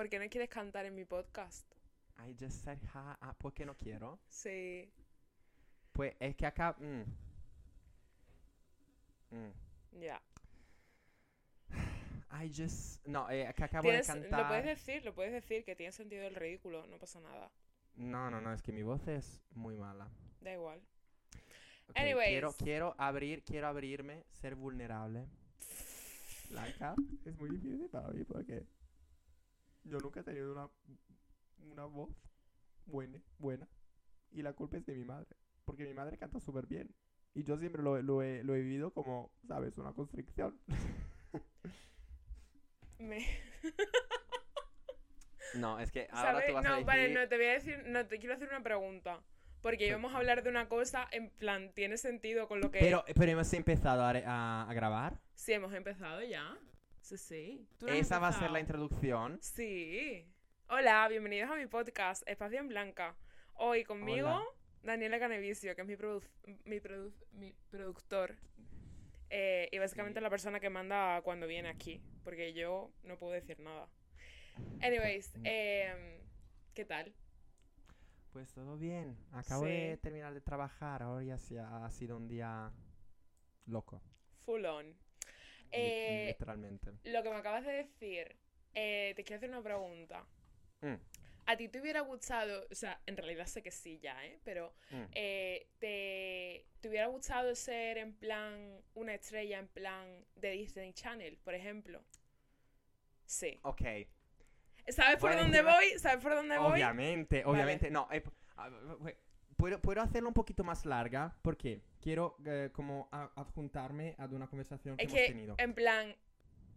¿Por qué no quieres cantar en mi podcast? I just said hi. Ah, ¿por qué no quiero? Sí. Pues es que acá... mm. Mm. Ya. I just... No, eh, que acabo de cantar... Lo puedes decir, lo puedes decir, que tiene sentido el ridículo, no pasa nada. No, no, no, es que mi voz es muy mala. Da igual. Ok, Anyways. Quiero, quiero abrir, quiero abrirme, ser vulnerable. Blanca, es muy difícil para mí porque yo nunca he tenido una, una voz buena, buena. Y la culpa es de mi madre. Porque mi madre canta súper bien. Y yo siempre lo, lo he, lo he vivido como, ¿sabes? Una constricción. Me- No, es que ahora ¿Sabes? tú vas no, a vale, decir... no, te voy a decir, no, te quiero hacer una pregunta. Porque íbamos a hablar de una cosa, en plan, tiene sentido con lo que... Pero, pero hemos empezado a, a- a grabar. Sí, hemos empezado ya. Sí, sí. ¿Tú no has Esa va a ser la introducción. Sí. Hola, bienvenidos a mi podcast, Espacio en Blanca. Hoy conmigo, Hola. Daniela Canevicio, que es mi, produ- mi, produ- mi productor. Eh, y básicamente Sí. la persona que manda cuando viene aquí. Porque yo no puedo decir nada. Anyways, em, ¿qué tal? Pues todo bien. Acabo Sí. de terminar de trabajar. Ahora ya ha sido un día loco. Full on. Eh, literalmente. lo que me acabas de decir, eh, te quiero hacer una pregunta. Mm, ¿A ti te hubiera gustado, o sea, en realidad sé que sí ya, ¿eh? Pero mm. eh, te, ¿te hubiera gustado ser en plan una estrella en plan de Disney Channel, por ejemplo? Sí. Ok. ¿Sabes por dónde voy? ¿Sabes por dónde voy? Obviamente, Vale. obviamente. No, eh, puedo, puedo hacerlo un poquito más larga porque quiero eh, como a- adjuntarme a una conversación que Es hemos que, tenido. en plan,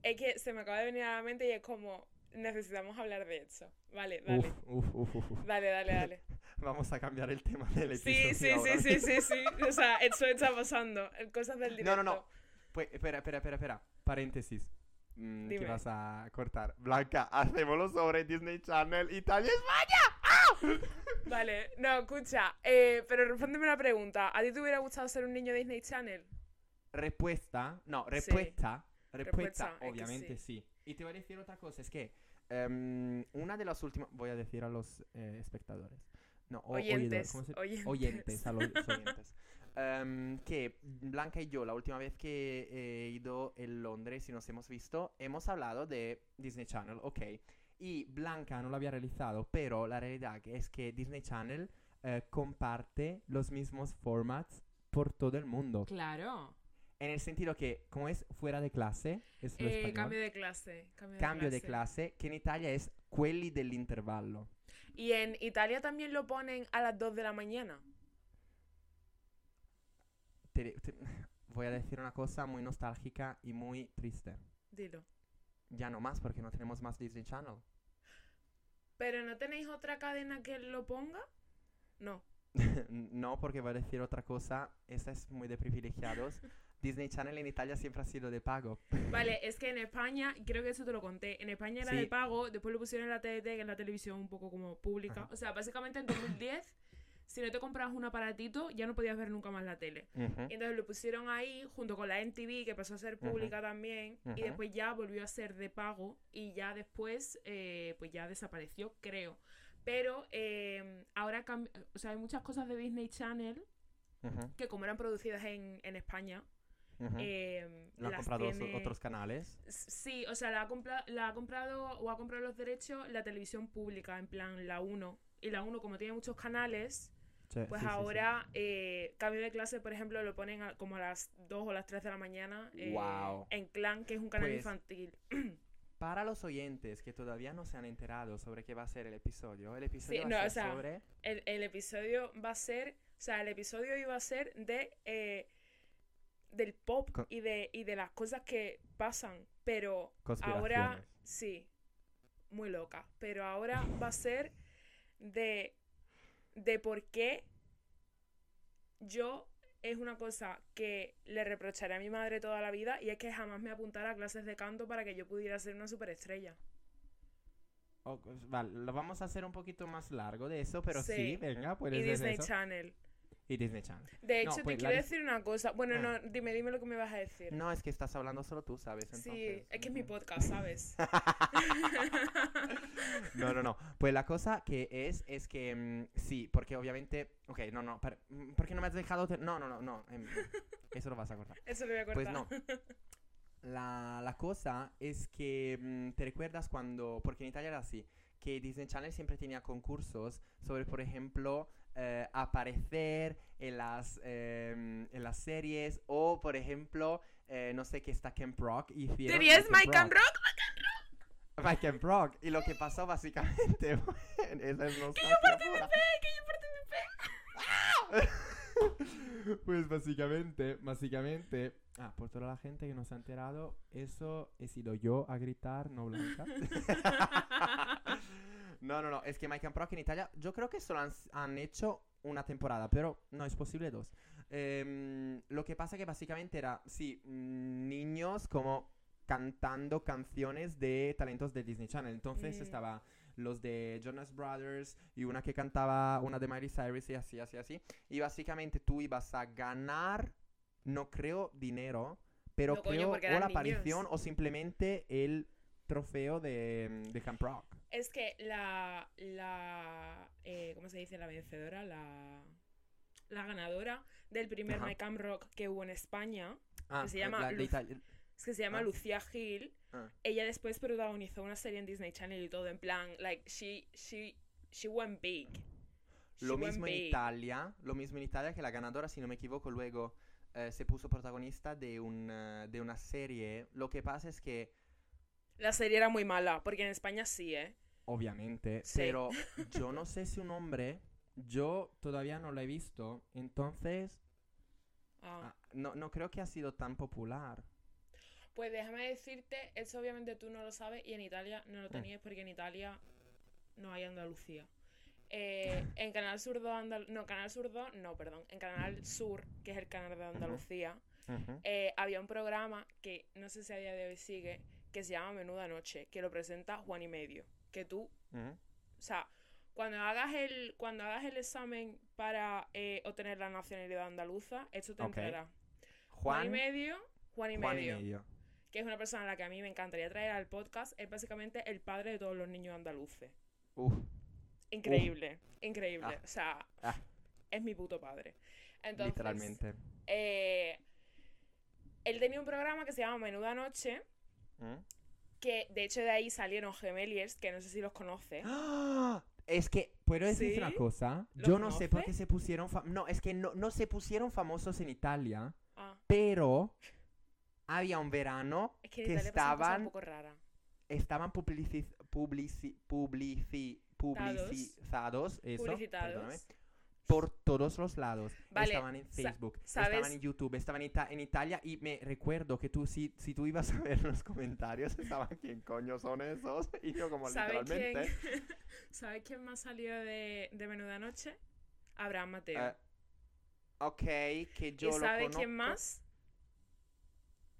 es que se me acaba de venir a la mente y es como, necesitamos hablar de eso. Vale, dale. Uf, uf, uf. Dale, dale, dale. Vamos a cambiar el tema del episodio. Sí, sí, sí, ahora sí, sí, sí. O sea, eso está pasando. Cosas del directo. No, no, no. Pues, espera, espera, espera, espera. Paréntesis. Mm, ¿Qué Dime. vas a cortar? Blanca, hacémoslo sobre Disney Channel Italia España. Vale, no, escucha, eh, pero respóndeme una pregunta. ¿A ti te hubiera gustado ser un niño de Disney Channel? Respuesta, no, Sí. respuesta, respuesta, Respuesta, obviamente sí. Y te voy a decir otra cosa, es que em, una de las últimas, voy a decir a los eh, espectadores, no, o- oidores, Oyentes, ¿cómo se- oyentes. oyentes, a los oyentes, em, que Blanca y yo la última vez que he ido en Londres y nos hemos visto, hemos hablado de Disney Channel, ok, y Blanca no lo había realizado, pero la realidad es que Disney Channel eh, comparte los mismos formats por todo el mundo. Claro. En el sentido que, como es fuera de clase, es lo Eh, español, cambio de clase. Cambio, cambio de, de clase, que en Italia es quelli dell'intervallo. ¿Y en Italia también lo ponen a las 2 de la mañana? Te- te- voy a decir una cosa muy nostálgica y muy triste. Dilo. Ya no más, porque no tenemos más Disney Channel. ¿Pero no tenéis otra cadena que lo ponga? No. no, porque voy a decir otra cosa, esa es muy de privilegiados. Disney Channel en Italia siempre ha sido de pago. Vale, es que en España, creo que eso te lo conté, en España era Sí. de pago, después lo pusieron en la TDT, que es la televisión un poco como pública. Ajá. O sea, básicamente en 2010, si no te comprabas un aparatito, ya no podías ver nunca más la tele. Y entonces lo pusieron ahí junto con la NTV, que pasó a ser pública también, y después ya volvió a ser de pago, y ya después, eh, pues ya desapareció, creo. Pero eh, ahora, o sea, hay muchas cosas de Disney Channel que como eran producidas en, en España, ujú. eh, Lo han las comprado tiene- otros canales. Sí, o sea, la ha, compra- la ha comprado o ha comprado los derechos la televisión pública, en plan la 1. Y la 1, como tiene muchos canales, Sí, pues sí, sí, sí. ahora eh, cambio de clase, por ejemplo, lo ponen a- como a las 2 o las 3 de la mañana eh, en Clan, que es un canal Pues, infantil. Para los oyentes que todavía no se han enterado sobre qué va a ser el episodio, el episodio va no, a o ser sea, sobre... El, el episodio va a ser, o sea, el episodio iba a ser de eh, del pop Con- y de, y de las cosas que pasan, pero ahora sí, muy loca, pero ahora va a ser de, de por qué yo es una cosa que le reprocharé a mi madre toda la vida y es que jamás me apuntara a clases de canto para que yo pudiera ser una superestrella. Vale, lo vamos a hacer un poquito más largo de eso, pero sí, Sí. venga, Y puedes decir Disney eso. Channel. Y Disney Channel. De No, hecho, pues, te quiero decir una cosa. Bueno, Ah. no, dime, dime lo que me vas a decir. No, es que estás hablando solo tú, ¿sabes? sí, Entonces, es que es mi podcast, ¿sabes? No, no, no. Pues la cosa que es, es que mm, sí, porque obviamente. Ok, no, no. per- mm, ¿Por qué no me has dejado.? te- No, no, no, no. em, eso lo vas a cortar. Eso lo voy a Pues cortar. no. La, la cosa es que mm, te recuerdas cuando, porque en Italia era así, que Disney Channel siempre tenía concursos sobre, por ejemplo, eh, aparecer en las, em, en las series o, por ejemplo, eh, no sé qué está Camp Rock y ¿Tenías My Camp Rock? My Camp Rock. Y lo que pasó básicamente. Esa es nostalgia pura. que yo participé. Pues básicamente, básicamente, ah, por toda la gente que no se ha enterado, eso he sido yo a gritar, no Blanca. no, no, no, es que Mike and Proc en Italia, yo creo que solo han, han hecho una temporada, pero no es posible dos. Em, lo que pasa que básicamente era, sí, mm, niños como cantando canciones de talentos de Disney Channel. Entonces Mm. estaba los de Jonas Brothers y una que cantaba una de Miley Cyrus y así, así, así. Y básicamente tú ibas a ganar, no creo dinero, pero No, coño, creo porque o la aparición o simplemente el trofeo de, de Camp Rock. Es que la, la eh, ¿cómo se dice? La vencedora, la, la ganadora del primer Ajá. My Camp Rock que hubo en España, Ah, se eh, llama es que se llama Ah. Lucía Gil. Ah. Ella después protagonizó una serie en Disney Channel y todo, en plan, like, she, she, she went big. She Lo went mismo en. Italia, lo mismo en Italia que la ganadora, si no me equivoco, luego eh, se puso protagonista de, un, eh, de una serie. Lo que pasa es que, La serie era muy mala, porque en España sí, ¿eh? Obviamente, Sí. pero yo no sé si un hombre, yo todavía no lo he visto, entonces Ah. ah, no, no creo que ha sido tan popular. Pues déjame decirte, eso obviamente tú no lo sabes y en Italia no lo Mm. tenías porque en Italia no hay Andalucía. Eh, en Canal Sur 2, Andal- no, Canal Sur 2, no, perdón, en Canal Sur, que es el canal de Andalucía, eh, había un programa que no sé si a día de hoy sigue, que se llama Menuda Noche, que lo presenta Juan y Medio. Que tú, o sea, cuando hagas el, cuando hagas el examen para eh, obtener la nacionalidad andaluza, esto te Ok. entrará. Juan y Medio, Juan y Juan y Medio que es una persona a la que a mí me encantaría traer al podcast, es básicamente el padre de todos los niños andaluces. Uf, Increíble, increíble. Ah. O sea, Ah. es mi puto padre. Entonces, literalmente. eh, él tenía un programa que se llama Menuda Noche, ¿Mm? Que de hecho de ahí salieron Gemeliers, que no sé si los conoces. ¡Ah! Es que, ¿puedo decirte una ¿Sí? cosa? ¿Lo Yo no sé por qué se pusieron... No, es que no, no se pusieron famosos en Italia, Ah, pero había un verano es que que cosas un estaban, poco raras. estaban publici- publici- publici- publicitados, eso, Publicitados. Por todos los lados. Vale, estaban en Facebook, ¿sabes? estaban en YouTube, estaban en, Ita- en Italia y me recuerdo que tú, si, si tú ibas a ver los comentarios, estaban, ¿quién coño son esos? Y yo como ¿Sabes quién? literalmente... ¿Sabes quién más salió de, de Menuda Noche? Abraham Mateo. eh, ok, que yo ¿Y lo sabe quién más?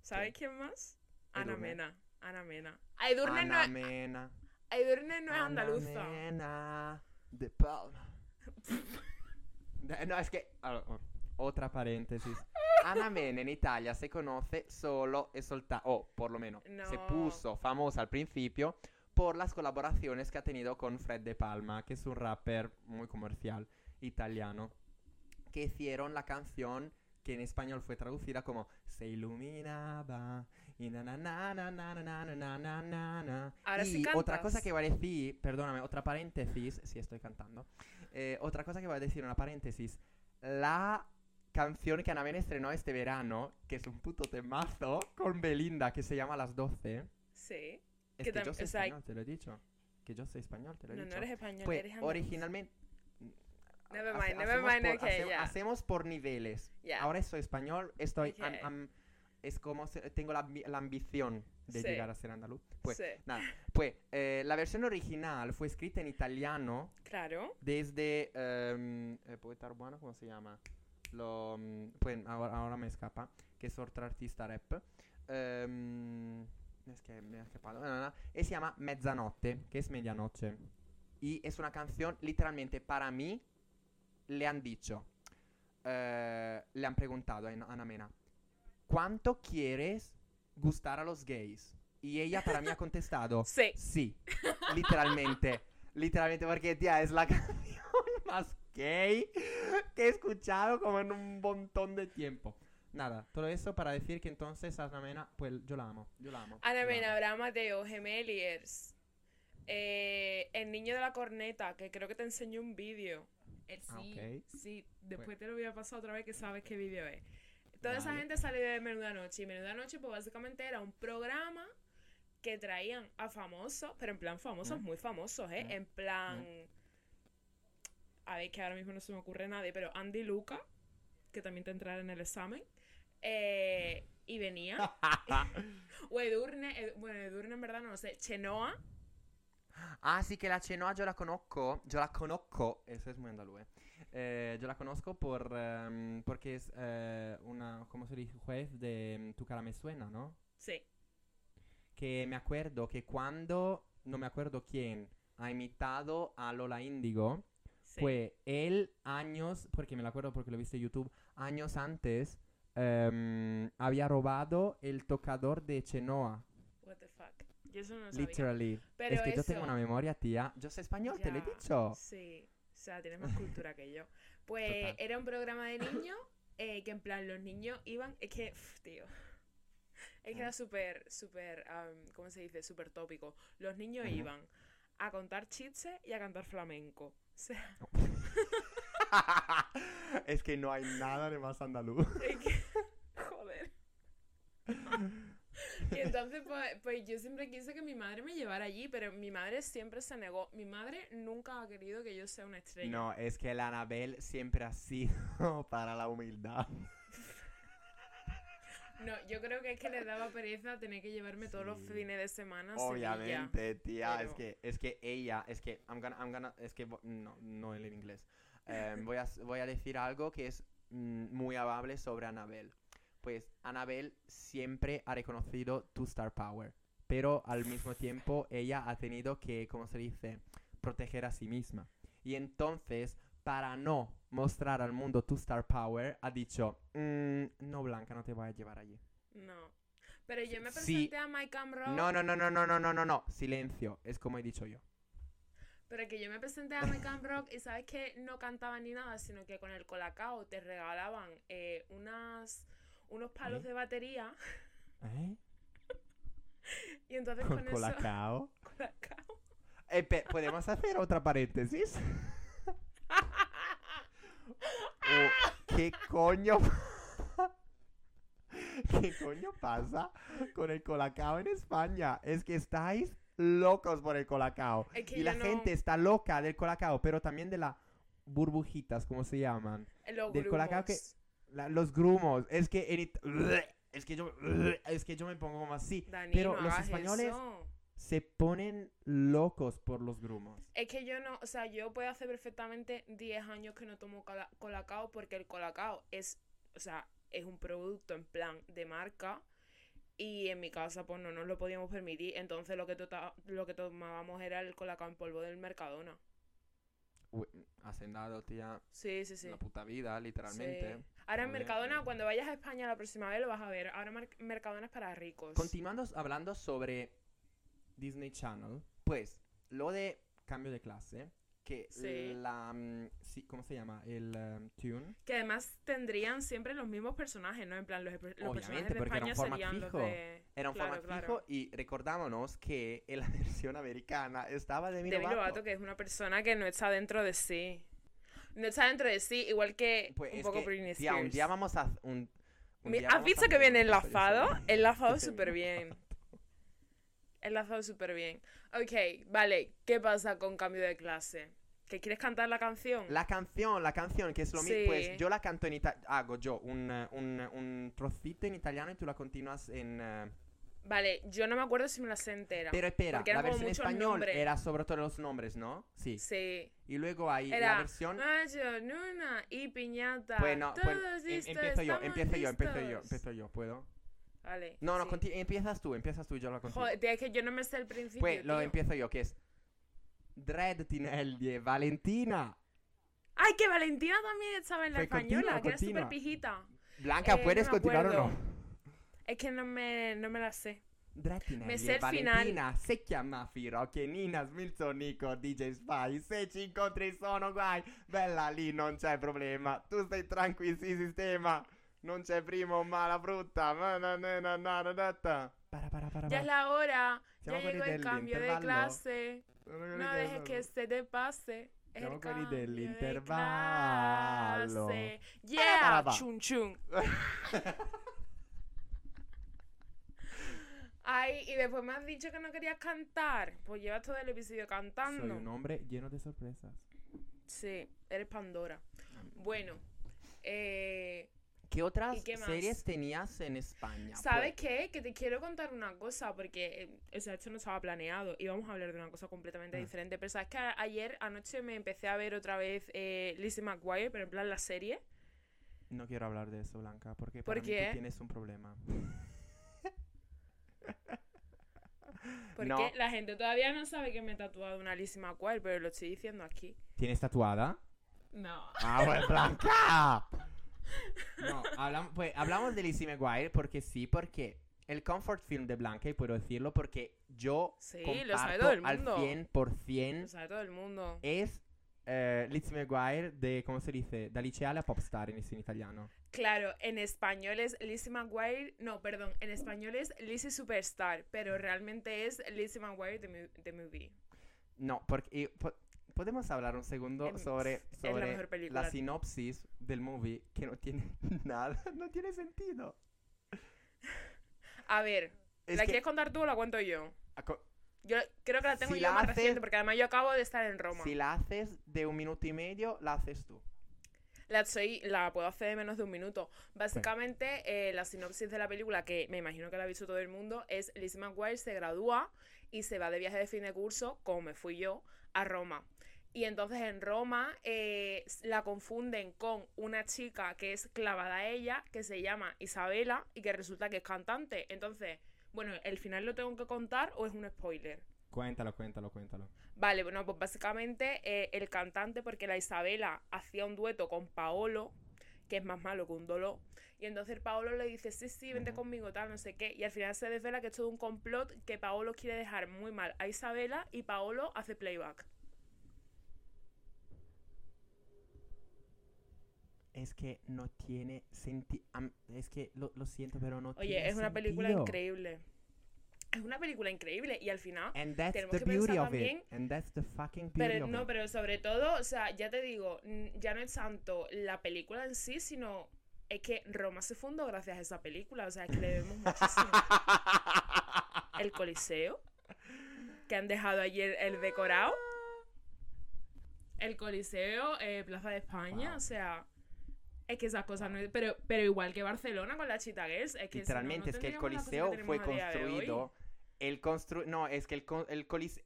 ¿Sabe ¿Quién? quién más? Ana. Mena. Ana Mena. Edurne no, Ana es, Mena. Edurne no es Ana andaluza. Mena de Palma. No, es che... Allora, otra paréntesis. Ana Menen in Italia se conoce solo y soltando, o por lo menos no. se puso famosa al principio por las colaboraciones que ha tenido con Fred De Palma, que es un rapper muy comercial italiano, que hicieron la canción que en español fue traducida como Se iluminaba. Y, na, na, na, Ahora y sí otra cosa que iba a decir, perdóname, otra paréntesis, si estoy cantando eh, otra cosa que voy a decir, una paréntesis, la canción que Ana Mena estrenó este verano, que es un puto temazo, con Belinda, que se llama Las 12. Sí. Es Que que, yo soy o sea, español, te lo he dicho. Que yo soy español, te lo he No, dicho. no eres español, pues eres originalmente... Never hace- mind, never hacemos mind, por- okay, hacemos, ya. hacemos por niveles. Ya. Ahora soy español, estoy... am- Ok. am- es como se- tengo la, la ambición de Sí. llegar a ser andaluz. Pues, Sí, nada. Pues, eh, la versión original fue escrita en italiano claro. desde... ehm, eh, Poeta Urbano, ¿cómo se llama? Lo, mm, pues ahora, ahora me escapa, que es otro artista rap. Ehm, es que me ha escapado. No, no, no. Y se llama Mezzanotte, que es medianoche. Y es una canción, literalmente, para mí, le han dicho, eh, le han preguntado a Ana Mena, ¿cuánto quieres gustar a los gays? Y ella para mí ha contestado, Sí. sí, literalmente, literalmente porque tía, es la canción más gay que he escuchado como en un montón de tiempo. Nada, todo eso para decir que entonces Ana Mena, pues yo la amo, yo la amo. Ana Mena. Abraham Mateo, Gemeliers. eh, el niño de la corneta, que creo que te enseñó un vídeo. Ah, sí, sí, después te lo voy a pasar otra vez que sabes qué vídeo es. Toda esa gente salió de Menuda Noche. Y Menuda Noche, pues básicamente era un programa que traían a famosos, pero en plan famosos, Mm. muy famosos, ¿eh? Mm. En plan. A ver, que ahora mismo no se me ocurre nadie, pero Andy Luca, que también te entrará en el examen. eh, y venía. o Edurne, Ed- bueno, Edurne en verdad no lo sé. Chenoa. Ah, sí, que la Chenoa yo la conozco. Yo la conozco. Eso es muy andaluz. Eh. Yo la conozco por, em, porque es eh, una, ¿cómo se dice? Juez de mm, Tu cara me suena, ¿no? Sí. Que me acuerdo que cuando, no me acuerdo quién, ha imitado a Lola Índigo, sí. fue él años, porque me lo acuerdo porque lo viste en YouTube, años antes, em, había robado el tocador de Chenoa. What the fuck. Yo eso no lo sabía. Literally. Pero es que yo tengo eso- una memoria, tía. Yo sé español, te lo he Ya, dicho. Sí. O sea, tienes más cultura que yo. Pues Total. era un programa de niños eh, que en plan los niños iban. Es que, uf, tío. Es que era súper, súper, ¿cómo se dice? Súper tópico. Los niños iban a contar chistes y a cantar flamenco. O sea, es que no hay nada de más andaluz. es que. Joder. Y entonces, pues, pues yo siempre quise que mi madre me llevara allí, pero mi madre siempre se negó. Mi madre nunca ha querido que yo sea una estrella. No, es que la Anabel siempre ha sido para la humildad. No, yo creo que es que le daba pereza tener que llevarme todos los Sí. fines de semana. Obviamente, tía, es pero- que es que ella, es que I'm gonna, I'm gonna- es que no, no en inglés. Em, voy a voy a decir algo que es mm, muy amable sobre Anabel. Pues Anabel siempre ha reconocido tu star power, pero al mismo tiempo ella ha tenido que, ¿cómo se dice?, proteger a sí misma. Y entonces, para no mostrar al mundo tu star power, ha dicho, "Mm, no Blanca, no te voy a llevar allí. No. Pero yo me Sí. presenté a Cam Rock. No, no, no, no, no, no, no, no, no, silencio, es como he dicho yo. Pero que yo me presenté a Cam Rock y sabes que no cantaban ni nada, sino que con el colacao te regalaban eh, unas, unos palos ¿Eh? de batería. ¿Eh? Y entonces Con con, eso. colacao. Colacao. Eh, ¿Podemos hacer otra paréntesis? Oh, ¿Qué coño? ¿Qué coño pasa con el colacao en España? Es que estáis locos por el colacao. Es que y la no- gente está loca del colacao, pero también de las burbujitas, ¿cómo se llaman? Los Del colacao que- grumos. La- los grumos. Es que en It- es que yo es que yo me pongo como así. Dani, pero no los hagas españoles eso. se ponen locos por los grumos. Es que yo no, o sea, yo puedo hacer perfectamente 10 años que no tomo cola- colacao porque el colacao es, o sea, es un producto en plan de marca y en mi casa pues no nos lo podíamos permitir, entonces lo que, tota- lo que tomábamos era el colacao en polvo del Mercadona. Uy, Hacendado, tía, Sí, sí, sí. la puta vida, literalmente. Sí. Ahora en Mercadona, cuando vayas a España la próxima vez lo vas a ver. Ahora Mer- Mercadona es para ricos. Continuando hablando sobre Disney Channel, pues lo de cambio de clase, que Sí. la... mm, sí, ¿Cómo se llama? El um, tune. Que además tendrían siempre los mismos personajes, ¿no? En plan, los, los personajes de porque era un España format serían los fijo. de... Era un Claro, format claro. fijo y recordámonos que en la versión americana estaba Demi Demi. Lovato, que es una persona que no está dentro de sí. No está dentro de sí, igual que Pues un es poco que, Britney tía, un Spears. día vamos a... Un, un Mi- día ¿Has vamos a visto que viene enlazado? Enlazado súper bien. Enlazado súper bien. Ok, vale. ¿Qué pasa con cambio de clase? ¿Que quieres cantar la canción? La canción, la canción, que es lo mismo, Sí. pues yo la canto en italiano, hago yo un, eh, un, un trocito en italiano y tú la continúas en... eh, Vale, yo no me acuerdo si me la sé entera. Pero espera, la versión muchos español nombres. era sobre todo los nombres, ¿no? Sí. Sí. Y luego hay la Era versión... Mayo, Nuna y Piñata. Bueno, Todos bueno, em- listos, empiezo yo, empiezo yo, empiezo yo, empiezo yo, ¿puedo? Vale. No, no, sí. empiezas tú, empiezas tú, yo la continúo. Joder, es que yo no me sé el principio. Pues lo tío. empiezo yo, que es... Dread Tinelli Valentina. Ay, que Valentina también estaba en la continua, española, que era súper pijita. Blanca, Eh, no ¿puedes me continuar o no? Es que no me, no me la sé. Drattinelli e. Valentina, se chiama Firo, che Nina Smilzonico, DJ Spy, se ci incontri sono guai, bella lì non c'è problema, tu stai tranquillo, si sistema, non c'è primo mala frutta, ma na na na na na na ta. Para, para, para, Ya es la hora, Siamo ya llegó el cambio de clase. No dejes que se te pase. Siamo el quelli cambio de dell'intervallo. Yeah, para, pa. Ay, y después me has dicho que no querías cantar. Pues llevas todo el episodio Soy cantando. un hombre lleno de sorpresas. Sí, eres Pandora. Bueno, eh, ¿Qué otras ¿Y qué series tenías en España? ¿sabes Pues, qué? Que te quiero contar una cosa, porque, eh, o sea, esto no estaba planeado. Íbamos a hablar de una cosa completamente Ah. diferente. Pero sabes que ayer anoche me empecé a ver otra vez eh, Lizzie McGuire, pero en plan la serie. No quiero hablar de eso, Blanca, porque ¿Por para mí qué? tú tienes un problema. Porque No. la gente todavía no sabe que me he tatuado una Lizzie McGuire, pero lo estoy diciendo aquí. ¿Tienes tatuada? No. ¡Ah, pues Blanca! No, hablamos, pues, hablamos de Lizzie McGuire porque sí, porque el comfort film de Blanca, y puedo decirlo porque yo Sí, lo sabe todo el al mundo. 100% Lo sabe todo el mundo. es eh, Lizzie McGuire de, ¿cómo se dice? Da liceale a popstar in italiano. Claro, en español es Lizzie McGuire. No, perdón, en español es Lizzie Superstar, pero realmente es Lizzie McGuire the, Mo- the Movie. No, porque po- podemos hablar un segundo sobre, la sobre la sinopsis del movie que no tiene nada, no tiene sentido. A ver, Es ¿la que- quieres contar tú o la cuento yo? aco- Yo creo que la tengo Si yo la más haces- reciente, porque además yo acabo de estar en Roma. si la haces de un minuto y medio, la haces tú. La, soy, la puedo hacer en menos de un minuto. Básicamente, eh, la sinopsis de la película, que me imagino que la ha visto todo el mundo, es Lizzie McGuire se gradúa y se va de viaje de fin de curso, como me fui yo, a Roma. Y entonces en Roma eh, la confunden con una chica que es clavada a ella, que se llama Isabela y que resulta que es cantante. Entonces, bueno, ¿el final lo tengo que contar o es un spoiler? Cuéntalo, cuéntalo, cuéntalo. Vale, bueno, pues básicamente eh, el cantante, porque la Isabela hacía un dueto con Paolo, que es más malo que un dolor, y entonces Paolo le dice, sí, sí, vente conmigo, tal, no sé qué, y al final se desvela que es todo un complot que Paolo quiere dejar muy mal a Isabela y Paolo hace playback. Es que no tiene sentido. es que lo, lo siento, pero no tiene Oye, es una película increíble. Es una película increíble y al final... And that's Tenemos the que beauty pensar of it. también- And that's the fucking beauty Pero of no, it. pero sobre todo, o sea, ya te digo, ya no es tanto la película en sí, sino es que Roma se fundó gracias a esa película, o sea, es que le debemos muchísimo. El Coliseo, que han dejado ayer el decorado. El Coliseo, eh, Plaza de España, Wow. o sea, es que esas cosas no es- pero, pero igual que Barcelona con la Chita Girls, es que si no, Literalmente, no es que el que Coliseo fue construido. El constru no, es que el, con- el Coliseo.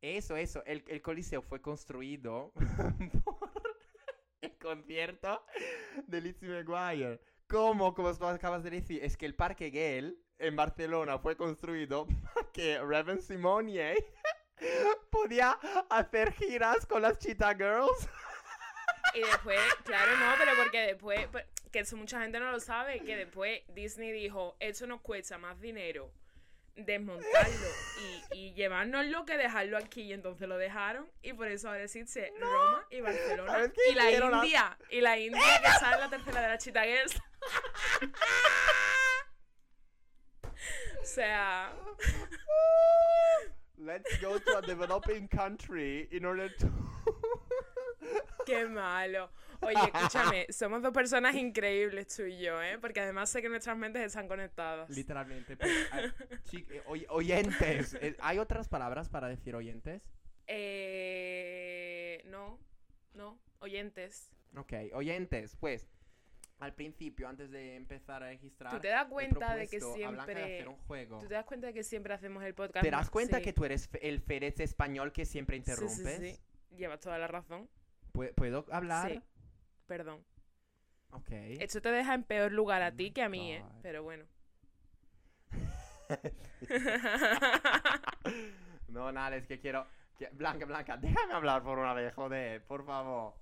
Eso, eso. El, el Coliseo fue construido por el concierto de Lizzie McGuire. ¿Cómo? Como tú acabas de decir, es que el Parque Gale en Barcelona fue construido para que Raven Simonier podía hacer giras con las Cheetah Girls. Y después, claro, no, pero porque después, pues, que eso mucha gente no lo sabe, que después Disney dijo, eso nos cuesta más dinero desmontarlo y, y llevárnoslo que dejarlo aquí. Y entonces lo dejaron y por eso ahora existe Roma y Barcelona. ¿Sabes qué Y la hicieron a- India, y la India que sale la tercera de la Cheetah Girls. o sea, Let's go to a developing country in order to... qué malo. Oye, escúchame, somos dos personas increíbles tú y yo, ¿eh? Porque además sé que nuestras mentes están conectadas. Literalmente. pues, ah, eh, oy- oyentes. eh, ¿Hay otras palabras para decir oyentes? Eh, no, no, oyentes. Ok, oyentes. Pues, al principio, antes de empezar a registrar... ¿Tú te das cuenta de que Blanca de siempre... hacer un juego. ¿Tú te das cuenta de que siempre hacemos el podcast? ¿Te das cuenta sí. que tú eres el Férez español que siempre Sí, sí, interrumpes? sí. Llevas toda la razón. Pu- ¿Puedo hablar? Sí. Perdón. Ok. Esto te deja en peor lugar a ti que a mí, ¿eh? Pero bueno. no, nada, es que quiero... que- Blanca, Blanca, déjame hablar por una vez, joder, por favor.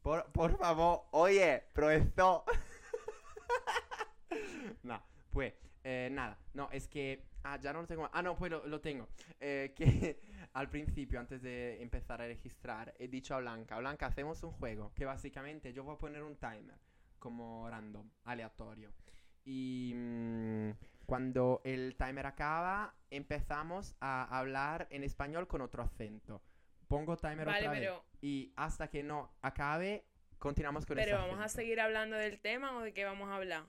Por, por favor, oye, pero esto... no, pues, eh, nada, no, es que... Ah, ya no lo tengo. Ah, no, pues lo, lo tengo. Eh, que al principio, antes de empezar a registrar, he dicho a Blanca, Blanca, hacemos un juego que básicamente yo voy a poner un timer como random, aleatorio. Y mm, cuando el timer acaba, empezamos a hablar en español con otro acento. Pongo timer Vale, otra vez. pero, Y hasta que no acabe, continuamos con ese pero vamos a seguir hablando del tema o de qué vamos a hablar.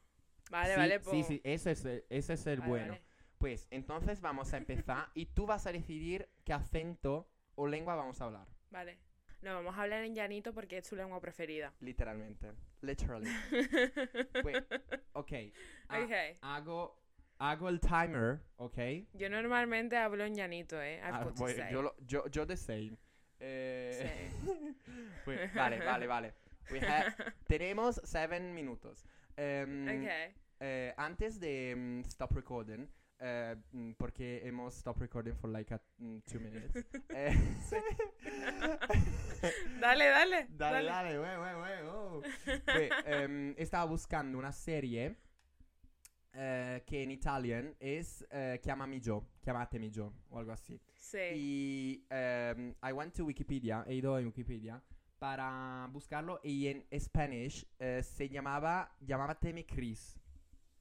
Vale, sí, vale, sí, pues. sí, ese es el, ese es el vale, bueno. vale. Pues entonces vamos a empezar y tú vas a decidir qué acento o lengua vamos a hablar. Vale. No, vamos a hablar en llanito porque es su lengua preferida. Literalmente. Literally. Pues, ok. ah, Ok. Hago, hago el timer, ok. Yo normalmente hablo en llanito, ¿eh? Ah, say. yo, lo- yo, yo the same. Eh, pues, vale, vale, vale. We ha- tenemos seven minutos. Em, Ok. eh, antes de mm, stop recording, eh, mm, porque hemos stop recording for like a, mm, two minutes. eh, Dale, dale. dale, dale, wey, wey, wey, oh. Pues, em, estaba buscando una serie eh, que en italian es eh, Chiamami Joe, Chiamatemi Joe o algo así. Sí. Y em, I went to Wikipedia, he ido a Wikipedia para buscarlo y en Spanish eh, se llamaba Llamábatemi Chris.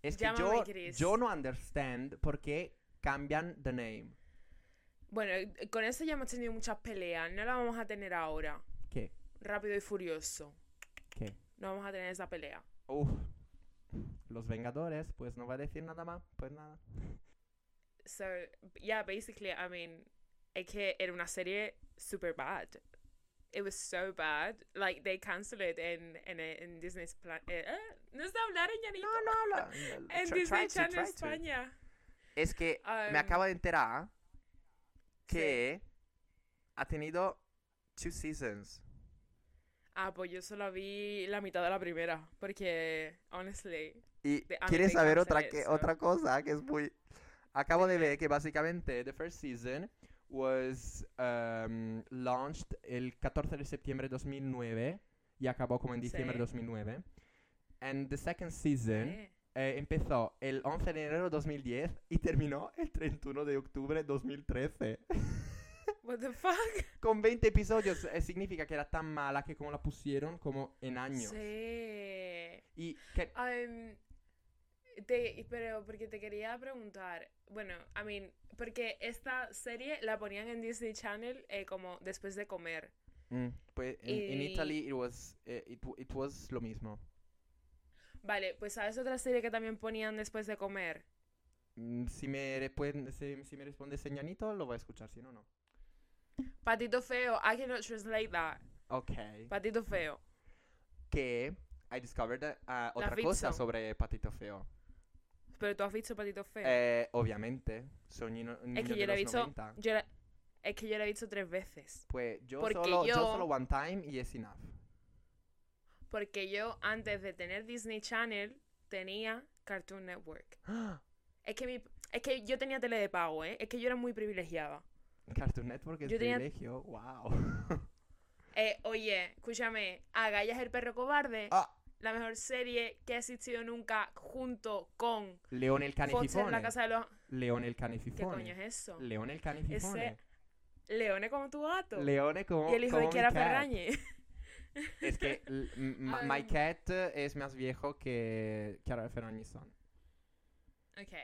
Es que Llámame yo, Chris. yo no understand por qué cambian the name. Bueno, eh, con eso ya hemos tenido muchas peleas. No la vamos a tener ahora. ¿Qué? Rápido y furioso. ¿Qué? No vamos a tener esa pelea. Uf. Los Vengadores, pues no va a decir nada más, pues nada. So, yeah, basically, I mean, es que era una serie super bad. It was so bad. Like, they canceled it in, in, in Disney's plan. Eh, eh, no sé hablar en llanito. No, no habla. En Try- Disney try Channel to. España. Es que me Um, acabo de enterar sí. que ha tenido two seasons. Ah, pues yo solo vi la mitad de la primera. Porque, honestly, Y quieres me saber otra, que, eso. otra cosa que es muy... Acabo de ver que básicamente the first season was um, launched el 14 de septiembre de 2009 y acabó como en diciembre de Sí. 2009. And the second season eh, eh, empezó el 11 de enero de 2010 y terminó el 31 de octubre de 2013. what the fuck? Con 20 episodios eh, significa que era tan mala que como la pusieron como en años. Sí. Y que... Um, te, pero porque te quería preguntar, bueno, I mean, porque esta serie la ponían en Disney Channel eh, como después de comer. mm, pues en, Y- Italy it was, eh, it, it was lo mismo. Vale, pues ¿sabes otra serie que también ponían después de comer? Mm, Si me, si, si me responde señanito, lo voy a escuchar, si no, no. Patito feo, I cannot translate that. Ok. Patito feo. Que I discovered ah, otra cosa sobre Patito Feo. Pero tú has visto Patito feo. Eh, obviamente, es que yo la he visto, 90. yo la- es que yo la he visto tres veces. Pues yo solo, yo... yo- solo one time y es enough. Porque yo antes de tener Disney Channel tenía Cartoon Network. Es que, mi, es que yo tenía tele de pago, ¿eh? Es que yo era muy privilegiada. Cartoon Network es Yo tenía- privilegio, wow. Eh, oye, escúchame, Agallas el perro cobarde, ah, la mejor serie que ha existido nunca junto con León el canififone. la casa de los... León el ¿Qué canififone. coño es eso? León el canififone. Leones como tu gato. Leone como y el hijo de Kiara. Ferrañe. Es que. My Cat es más viejo que Chiara Ferragni son. ok.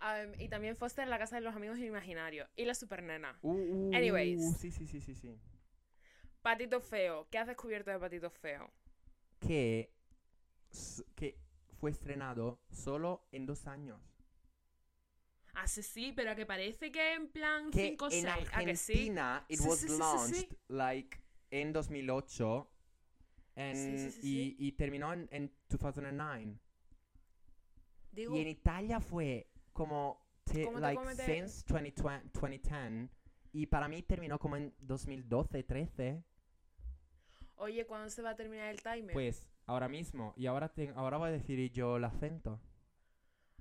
Um, y también Foster la casa de los amigos imaginarios. Y la supernena. Uh, uh, Anyways. Sí, sí, sí, sí, sí. Patito feo. ¿Qué has descubierto de Patito feo? Que, que fue estrenado solo en dos años. Ah, sí, sí, pero que parece que en plan Que 5 o en 6. ¿A que sí? Argentina it Sí, was sí, launched like en 2008 and- Sí, sí, sí, y, y terminó en, en 2009. Digo, Y en Italia fue como te- ¿Cómo te like comete- since 2020, 2010 y para mí terminó como en 2012, 13. oye, ¿cuándo se va a terminar el timer? Pues ahora mismo y ahora te- ahora voy a decir yo el acento.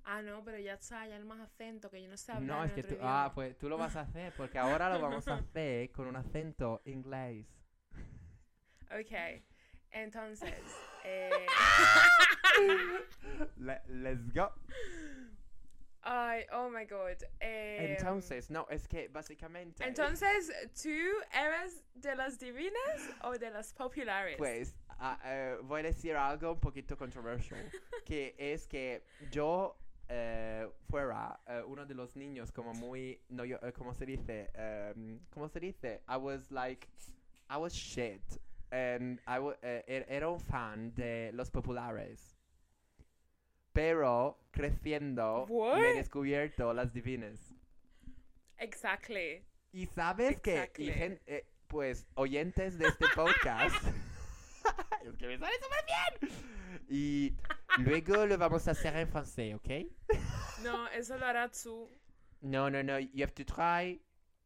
Ah, no, pero ya está, ya no más acento, que yo no sé hablar No, en es que otro tú, ah, idioma. pues tú lo vas a hacer porque ahora lo vamos a hacer con un acento inglés. Ok. Entonces, eh, Le- let's go. ay, oh my god. eh, Entonces, no, es que básicamente. entonces, ¿tú eres de las divinas o de las populares? Pues ah, eh, voy a decir algo un poquito controversial, que es que yo eh, fuera eh, uno de los niños como muy, no yo, eh, ¿cómo se dice? Em, ¿Cómo se dice? I was like, I was shit, and I wa- eh, er- era un fan de los populares. Pero creciendo me What? he descubierto las divinas. Exactly. Y sabes que, y Exactly. gen- eh, pues, oyentes de este podcast. es que me sale súper bien. Y luego lo vamos a hacer en francés, ¿ok? No, eso lo hará tú. No, no, no. You have to try.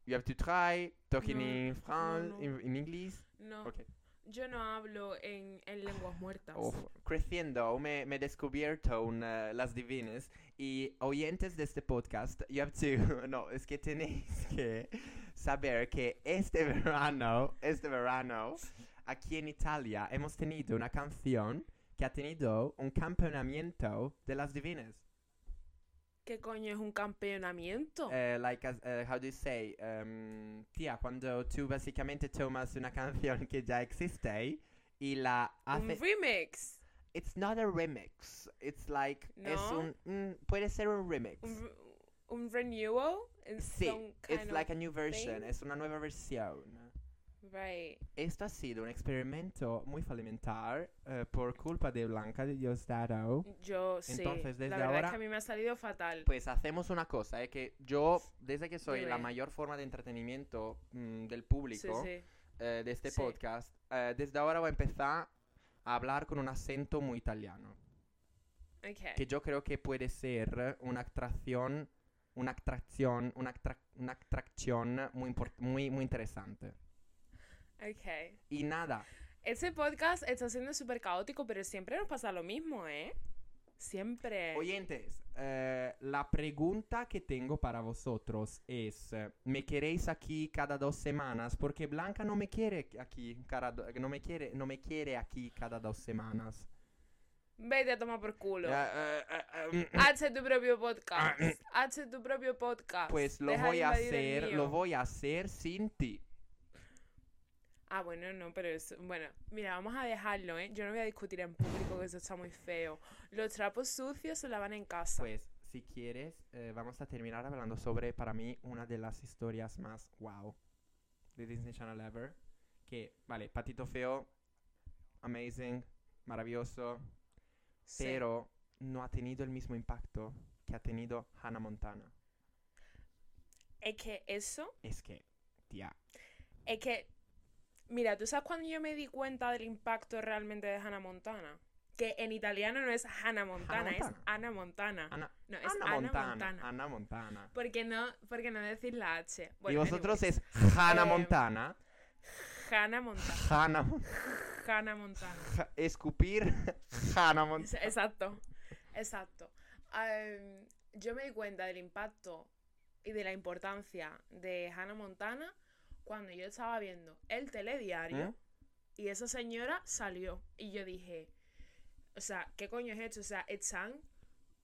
You have to try talking No, in France, no. in, in English. No, Ok. yo no hablo en, en lenguas muertas. Uf, creciendo me, he descubierto una- las divinas y oyentes de este podcast, you have to, no, es que tenéis que saber que este verano, este verano, aquí en Italia hemos tenido una canción que ha tenido un campeonato de las divinas. ¿Qué coño es un campeonamiento? Eh, like, as- eh, how do you say, um, tía, cuando tú básicamente tomas una canción que ya existe y la un haces... remix. It's not a remix. It's like es No? un mm, puede ser un remix. Un, re- un renewal. in Sí, it's like a new version. thing? Es una nueva versión. Right. Esto ha sido un experimento muy falimentar eh, por culpa de Blanca de Diosdado. Yo sí. Entonces, desde la verdad ahora- es que a mí me ha salido fatal. Pues hacemos una cosa, es que yo, desde que soy la Dime. mayor forma de entretenimiento mm, del sí, público sí. eh, de este Sí. podcast, eh, desde ahora voy a empezar a hablar con un acento muy italiano. Ok. que yo creo que puede ser una atracción, una atracción, una, atra- una atracción muy, muy, muy interesante. Ok. Y nada, Ese podcast está siendo súper caótico, pero siempre nos pasa lo mismo, ¿eh? Siempre. oyentes, eh, la pregunta que tengo para vosotros es, eh, ¿me queréis aquí cada dos semanas? Porque Blanca no me quiere aquí, cada do- no me quiere, no me quiere aquí cada dos semanas. Vete a tomar por culo. Eh, eh, mm, Hazte tu propio podcast. Hazte tu propio podcast. Pues lo Deja de voy a invadir el hacer, lo voy a hacer sin ti. Ah, bueno, no, pero es... Bueno, mira, vamos a dejarlo, ¿eh? Yo no voy a discutir en público, que eso está muy feo. Los trapos sucios se lavan en casa. Pues, si quieres, eh, vamos a terminar hablando sobre, para mí, una de las historias más wow de Disney Channel ever. Que, vale, Patito Feo, amazing, maravilloso, Sí. pero no ha tenido el mismo impacto que ha tenido Hannah Montana. Es que eso... Es que, tía, Es que... Mira, ¿tú sabes cuando yo me di cuenta del impacto realmente de Hannah Montana? Que en italiano no es Hannah Montana, es Montana. Anna Montana. Ana, No, es Ana Montana, Montana. Ana Montana. ¿Por qué no, por qué no decir la H? y vosotros anyways, es Hannah Eh, Montana, Hannah Montana. Hannah, Mon- Hannah Montana. ja- escupir Hannah Es- Montana. Exacto, exacto. Am, yo me di cuenta del impacto y de la importancia de Hannah Montana cuando yo estaba viendo el telediario ¿Mm? y esa señora salió y yo dije, o sea, ¿qué coño es esto? O sea, están,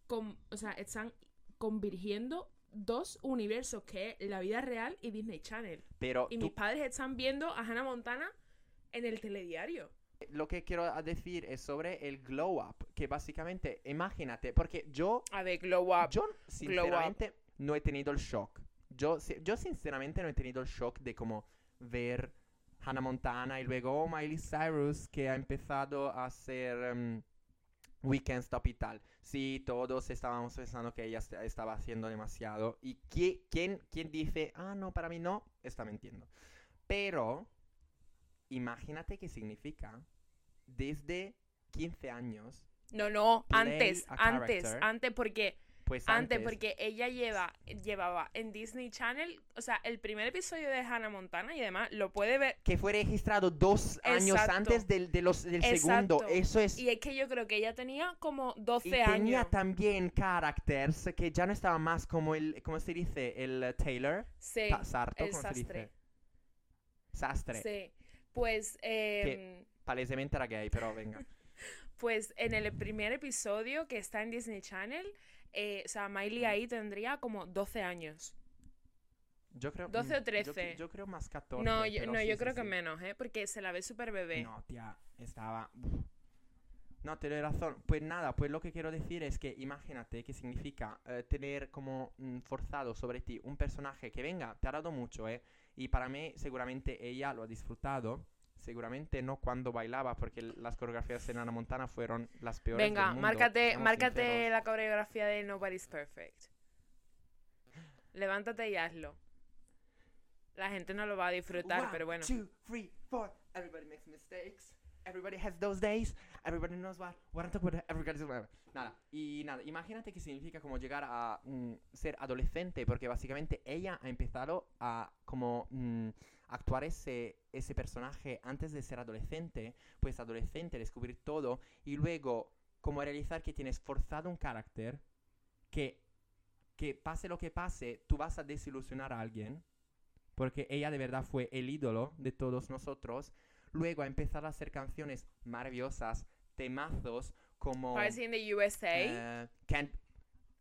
con, o sea, están convirgiendo dos universos que es la vida real y Disney Channel. Pero Y tú- mis padres están viendo a Hannah Montana en el telediario. lo que quiero decir es sobre el glow up, que básicamente, imagínate, porque yo, A ver, glow up. yo sinceramente no he tenido el shock. Yo, yo sinceramente no he tenido el shock de como ver Hannah Montana y luego oh, Miley Cyrus que ha empezado a hacer em, Weekend Stop y tal. Sí, todos estábamos pensando que ella est- estaba haciendo demasiado. ¿Y qui- quién, quién dice, ah, no, para mí no? Está mintiendo. Pero, imagínate qué significa desde 15 años, No, no, antes, antes, antes, porque pues antes, antes, porque ella lleva, llevaba en Disney Channel, o sea, el primer episodio de Hannah Montana y además lo puede ver. que fue registrado dos años antes del, de los, del segundo. Eso es... Y es que yo creo que ella tenía como 12 Y tenía años. también characters que ya no estaban más como el, ¿cómo se dice? El eh, Taylor. Sí, Ta- Sarto, el ¿cómo se sastre. dice? Sastre. sí. Pues, eh, palesemente era gay, pero venga. Pues en el primer episodio que está en Disney Channel, eh, o sea, Miley ahí tendría como 12 años. Yo creo... 12 o mm, yo cre- 13. Yo, creo más 14. No, yo, no, sí, yo sí, creo que sí. menos, ¿eh? Porque se la ve súper bebé. No, tía, estaba... No, te doy razón. Pues nada, pues lo que quiero decir es que imagínate que significa eh, tener como mm, forzado sobre ti un personaje que venga, te ha dado mucho, ¿eh? Y para mí seguramente ella lo ha disfrutado. Seguramente no cuando bailaba, porque las coreografías de Nana Montana fueron las peores Venga, del mundo, márcate, seamos márcate sinceros. la coreografía de Nobody's Perfect. Levántate y hazlo. La gente no lo va a disfrutar, One, pero bueno. two, three, four. Everybody makes mistakes. Everybody has those days. Everybody knows what. What I'm talking about. Everybody's whatever. Nada. Y nada. Imagínate que significa como llegar a mm, ser adolescente, porque básicamente ella ha empezado a como mm, actuar ese ese personaje antes de ser adolescente, pues adolescente, descubrir todo y luego como realizar que tienes forzado un carácter que que pase lo que pase, tú vas a desilusionar a alguien porque ella de verdad fue el ídolo de todos nosotros. Luego ha empezado a hacer canciones maravillosas, temazos como... Party in the USA. eh, Can't-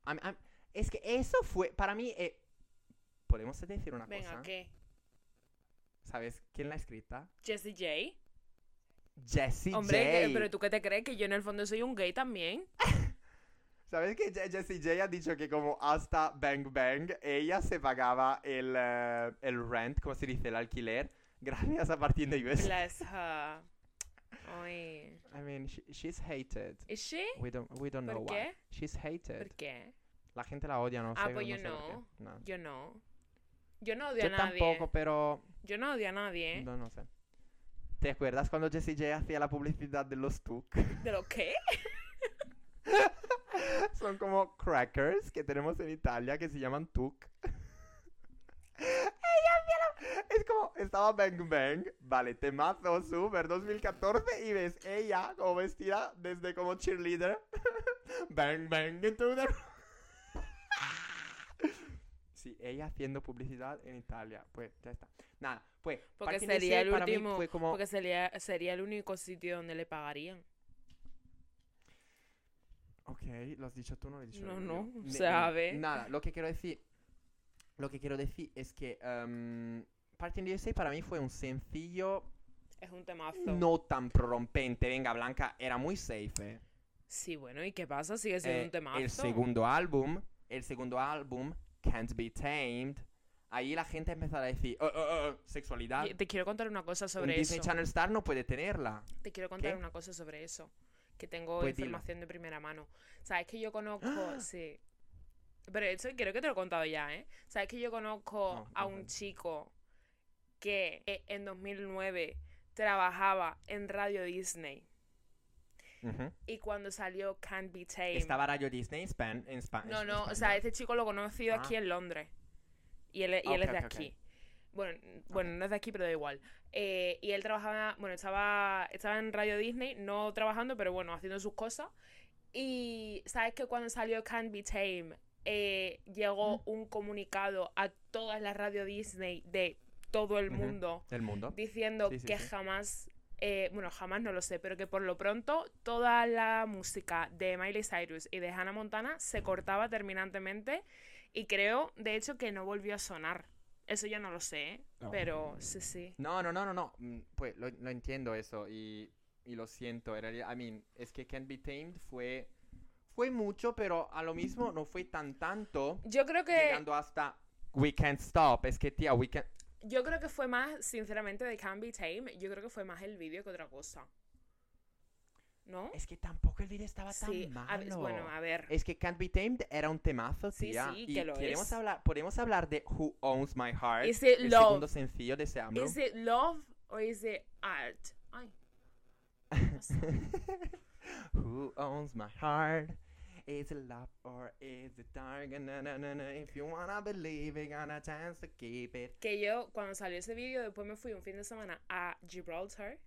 I'm- I'm- es que eso fue, para mí, eh, podemos decir una Venga, cosa. ¿qué? ¿Sabes quién la ha escrita? Jessie J. Jessie Hombre, J. que- pero tú qué te crees que yo en el fondo soy un gay también. ¿Sabes que Je- Jessie J ha dicho que como hasta Bang Bang ella se pagaba el, eh, el rent, como se dice, el alquiler, gracias a Party in the US? Bless her. Ay. I mean, she- she's hated. ¿Is she? We don't, we don't know ¿Por why. qué? She's hated. ¿Por qué? La gente la odia, no Ah, sé. pues no yo. No. Yo no. Yo no odio Yo a nadie. tampoco, pero Yo no odio a nadie. no, no sé. ¿Te acuerdas cuando Jessie J hacía la publicidad de los TUC? ¿De lo qué? Son como crackers que tenemos en Italia que se llaman TUC. Ella hacía la- Es como, estaba Bang Bang, vale, temazo, super, 2014, y ves ella como vestida desde como cheerleader. bang Bang into the... Sí, ella haciendo publicidad en Italia, pues ya está. Nada, pues... Porque sería el mí último. fue como- Porque sería, sería el único sitio donde le pagarían. Ok, lo has dicho tú, no lo he dicho No, yo. no, Ne- se sabe. Nada, lo que quiero decir, lo que quiero decir es que um, the USA para mí fue un sencillo Es un temazo. no tan prorrompente. Venga, Blanca, era muy safe. eh. Sí, bueno, ¿y qué pasa? Sigue siendo Eh, un temazo. el segundo álbum, el segundo álbum, Can't Be Tamed, ahí la gente empezó a decir, "Oh, oh, oh, sexualidad. Te quiero contar una cosa Un sobre Disney eso. Channel Star no puede tenerla. Te quiero contar ¿Qué? una cosa sobre eso. Que tengo Pues dilo. información de primera mano. Sabes que yo conozco. Sí. Pero eso creo que te lo he contado ya, ¿eh? Sabes que yo conozco No, a un chico que eh, en 2009 trabajaba en Radio Disney. Y cuando salió Can't Be Tamed. Estaba Radio Disney en Span- en Spa- No, no, o España. sea, este chico lo conocido Ah. aquí en Londres. Y él, y él Ok, es de aquí. Bueno, bueno, no es de aquí, pero da igual. Eh, y él trabajaba, bueno, estaba, estaba en Radio Disney, no trabajando, pero bueno, haciendo sus cosas. Y sabes que cuando salió Can't Be Tame, eh, llegó un comunicado a todas las Radio Disney de todo el mundo Del mundo. diciendo Sí, sí, que sí. jamás, eh, bueno, jamás no lo sé, pero que por lo pronto toda la música de Miley Cyrus y de Hannah Montana se cortaba terminantemente y creo, de hecho, que no volvió a sonar. Eso ya no lo sé, ¿eh? No. pero sí, sí. No, no, no, no, no. mm, Pues lo, lo entiendo eso y, y lo siento. En realidad, I mean, es que Can't Be Tamed fue, fue mucho, pero a lo mismo no fue tan tanto. Yo creo que Llegando hasta We Can't Stop. Es que, tía, We Can't... yo creo que fue más, sinceramente, de Can't Be Tame, yo creo que fue más el vídeo que otra cosa. ¿No? Es que tampoco el video estaba Sí, tan a ver, malo. bueno, a ver. Es que Can't Be Tamed era un temazo, Sí, tía. sí, y que lo queremos es. hablar, podemos hablar de Who Owns My Heart. Is it el love? segundo sencillo de ese álbum. ¿Is it love or is it art? Ay. Who owns my heart? Is it love or is it dark? Na, na, na, na. If you wanna believe it, got a chance to keep it. que yo cuando salió ese vídeo después me fui un fin de semana a Gibraltar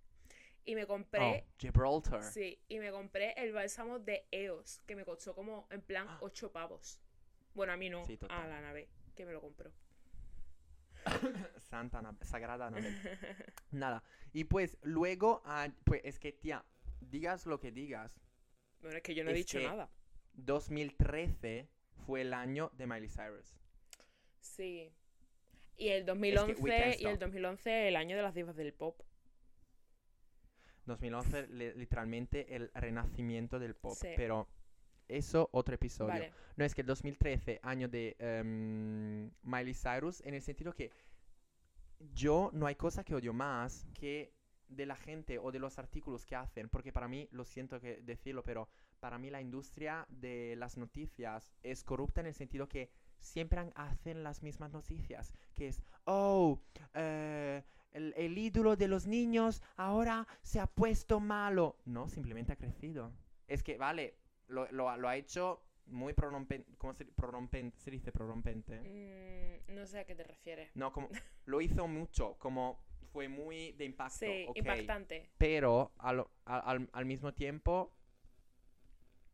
y me compré Oh, Gibraltar. sí y me compré el bálsamo de EOS que me costó como en plan Ah. 8 pavos bueno a mí no Sí, a la nave que me lo compró Santa, Ana- Sagrada Anabel. Nada. Y pues luego, ah, pues es que, tía, digas lo que digas, Bueno, es que yo no he dicho que- nada. 2013 fue el año de Miley Cyrus. Sí. Y el 2011, Can't y el Stop. 2011 el año de las divas del pop. 2011, li- literalmente el renacimiento del pop. Sí. Pero eso, otro episodio. Vale. No, es que el 2013, año de em, Miley Cyrus, en el sentido que yo no hay cosa que odio más que de la gente o de los artículos que hacen, porque para mí, lo siento que decirlo, pero para mí la industria de las noticias es corrupta en el sentido que siempre hacen las mismas noticias, que es, oh, eh, el, el ídolo de los niños ahora se ha puesto malo. No, simplemente ha crecido. Es que, vale, lo, lo ha- lo ha hecho muy prorrompente. ¿Cómo se, se dice prorrompente? Mm, no sé a qué te refieres. No, como lo hizo mucho, como fue muy de impacto. Sí, ok, impactante. Pero al, al, al- mismo tiempo,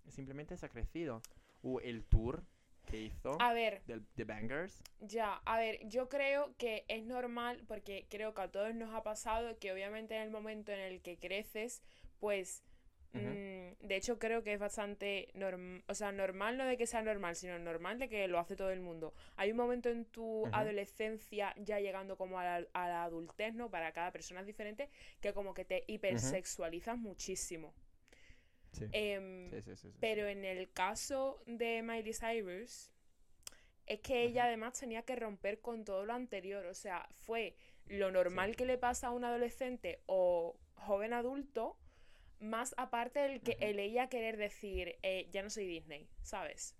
simplemente se ha crecido. Uh, el tour que hizo A ver, del, de Bangers. Ya, a ver, yo creo que es normal porque creo que a todos nos ha pasado que obviamente en el momento en el que creces, pues, Mm, de hecho creo que es bastante normal, o sea, normal no de que sea normal, sino normal de que lo hace todo el mundo. Hay un momento en tu adolescencia ya llegando como a la, a la adultez, ¿no? Para cada persona es diferente, que como que te hipersexualizas muchísimo. Sí. Em, sí, sí, sí, sí, pero en el caso de Miley Cyrus, es que ella además tenía que romper con todo lo anterior. O sea, fue lo normal que le pasa a un adolescente o joven adulto, más aparte del que el ella querer decir, eh, ya no soy Disney, ¿sabes?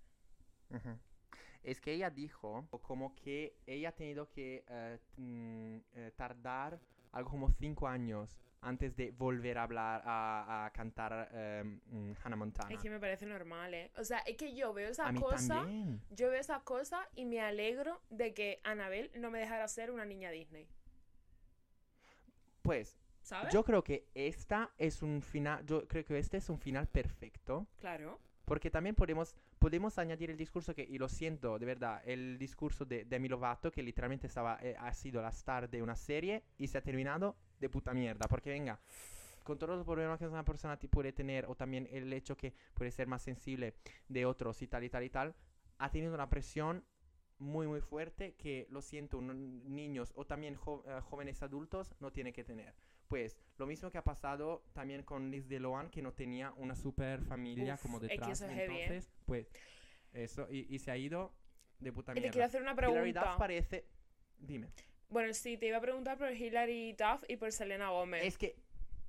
Es que ella dijo como que ella ha tenido que eh, mm, eh, tardar algo como cinco años antes de volver a hablar, a, a cantar eh, mm, Hannah Montana. Es que me parece normal, ¿eh? O sea, es que yo veo esa cosa, también. yo veo esas cosas y me alegro de que Annabelle no me dejara ser una niña Disney, Pues ¿sabes? yo creo que esta es un final, yo creo que este es un final perfecto. Claro. Porque también podemos, podemos añadir el discurso que, y lo siento, de verdad, el discurso de Demi Lovato, que literalmente estaba, eh, ha sido la star de una serie y se ha terminado de puta mierda. Porque venga, con todos los problemas que una persona puede tener, o también el hecho que puede ser más sensible de otros y tal y tal y tal, ha tenido una presión muy muy fuerte que, lo siento, niños o también jo- eh, jóvenes adultos no tiene que tener. Pues lo mismo que ha pasado también con Liz DeLoan, que no tenía una super familia Uf, como es que detrás. es heavy, ¿eh? Entonces, pues, eso, y, y se ha ido de puta Y te mierda. quiero hacer una Hilary Duff pregunta. parece... Dime. Bueno, sí, te iba a preguntar por Hilary Duff y por Selena Gomez. Es que,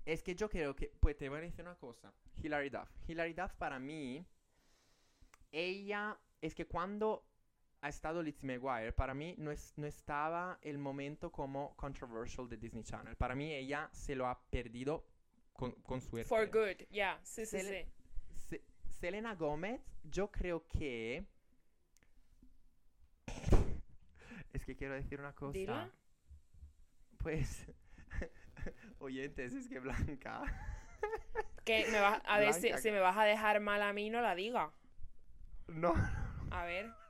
es que yo creo que, pues te voy a decir una cosa. Hilary Duff. Hilary Duff para mí, ella, es que cuando ha estado Lizzie McGuire, para mí no, es, no estaba el momento como controversial de Disney Channel. Para mí ella se lo ha perdido con, con suerte. For good, ya, sí, sí, sí. Se- Selena Gómez, yo creo que... es que quiero decir una cosa. Dila. Pues, oyentes, es que Blanca... Que me vas, a ver, si, si me vas a dejar mal a mí, no la diga. No, A ver.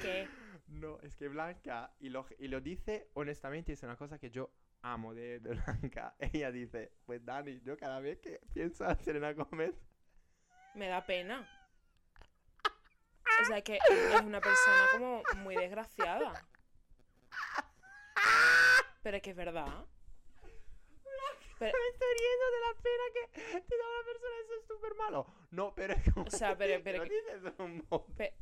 ¿Qué? no, es que Blanca, y lo, y lo dice honestamente, es una cosa que yo amo de, de Blanca. Ella dice, pues Dani, yo cada vez que pienso en Selena Gómez, Me da pena. O sea, que es una persona como muy desgraciada. Pero es que es verdad. Pero- me estoy riendo de la pena que te da una persona, eso es súper malo. No, pero es como... O sea, pero- pero lo que- un modo. Pe-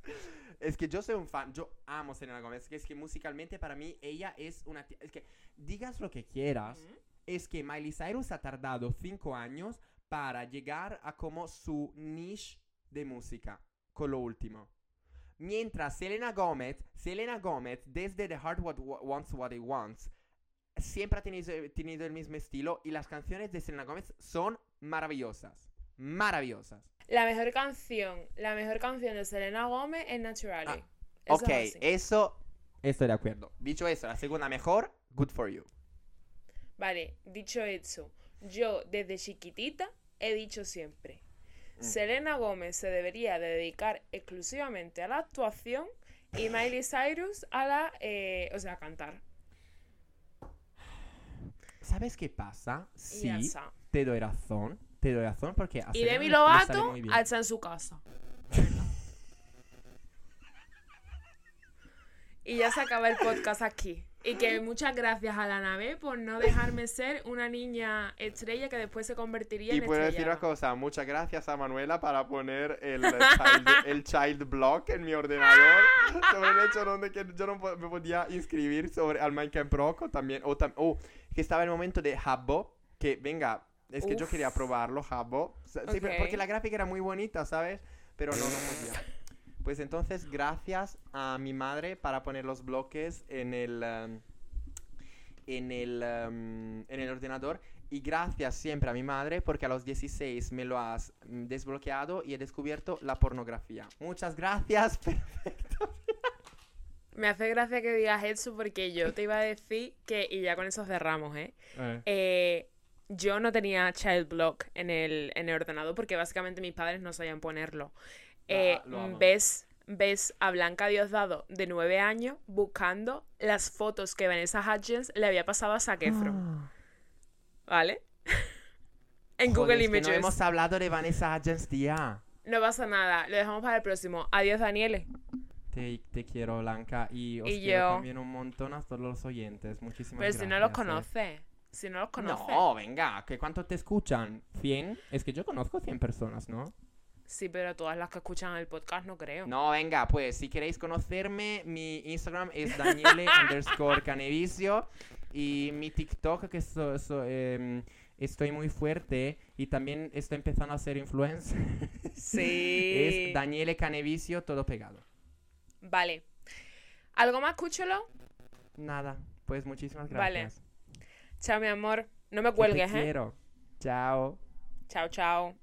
Es que yo soy un fan, yo amo Selena Gómez, que es que musicalmente para mí ella es una... Es que digas lo que quieras, Ujú. es que Miley Cyrus ha tardado cinco años para llegar a como su niche de música, con lo último. Mientras Selena Gómez, Selena Gómez, desde The Heart What Wa- Wants What It Wants, siempre ha tenido, tenido el mismo estilo y las canciones de Selena Gómez son maravillosas. Maravillosas. La mejor canción, la mejor canción de Selena Gómez es Naturally. Ah, Eso ok, es eso estoy de acuerdo. Dicho eso, la segunda mejor, good for you. Vale, dicho eso, yo desde chiquitita he dicho siempre, Mm. Selena Gómez se debería de dedicar exclusivamente a la actuación Y Miley Cyrus a la, eh, o sea, a cantar. ¿Sabes qué pasa? Y ya Sí, está. te doy razón. Te doy razón porque Y Demi Lovato alza en su casa. y ya se acaba el podcast aquí. Y que muchas gracias a la nave por no dejarme ser una niña estrella que después se convertiría Y en puedo decir una cosa, muchas gracias a Manuela para poner el child, el child block en mi ordenador sobre el hecho donde que yo no me podía inscribir sobre al Minecraft Pro o también, o tam- oh, que estaba el momento de Habbo, que venga, es que yo Uf. quería probarlo, Habbo, sí, pero- Ok. porque la gráfica era muy bonita, ¿sabes? Pero no, no podía. Pues entonces, gracias a mi madre para poner los bloques en el... um, en el, um, en el ordenador y gracias siempre a mi madre porque a los 16 me lo has mm, desbloqueado y he descubierto la pornografía. Muchas gracias. Perfecto. Me hace gracia que digas eso porque yo te iba a decir que, y ya con eso cerramos, ¿eh? Eh, yo no tenía child block en el, en el ordenador porque básicamente mis padres no sabían ponerlo. Eh, Ah, amo. ves, ves a Blanca Diosdado de nueve años buscando las fotos que Vanessa Hudgens le había pasado a Zac Efron, Ah. ¿vale? en Joder, Google Images. no hemos hablado de Vanessa Hudgens, tía. No pasa nada, lo dejamos para el próximo. Adiós, Daniele. Te, te quiero, Blanca, y os Y quiero yo. también un montón a todos los oyentes. Muchísimas Pero gracias. si no los eh. conoces, si no los conoces. No, venga, ¿que ¿cuánto te escuchan? ¿100? Es que yo conozco 100 personas, ¿no? Sí, pero todas las que escuchan el podcast no creo. No, venga, pues si queréis conocerme, mi Instagram es Daniele underscore Canevicio y mi TikTok que so- so- em, estoy muy fuerte y también estoy empezando a ser influencer. Sí. es Daniele Canevicio, todo pegado. Vale. ¿Algo más, escúchalo? Nada, pues muchísimas Vale. gracias. Chao, mi amor. No me cuelgues, te ¿eh? quiero. Chao. Chao, chao.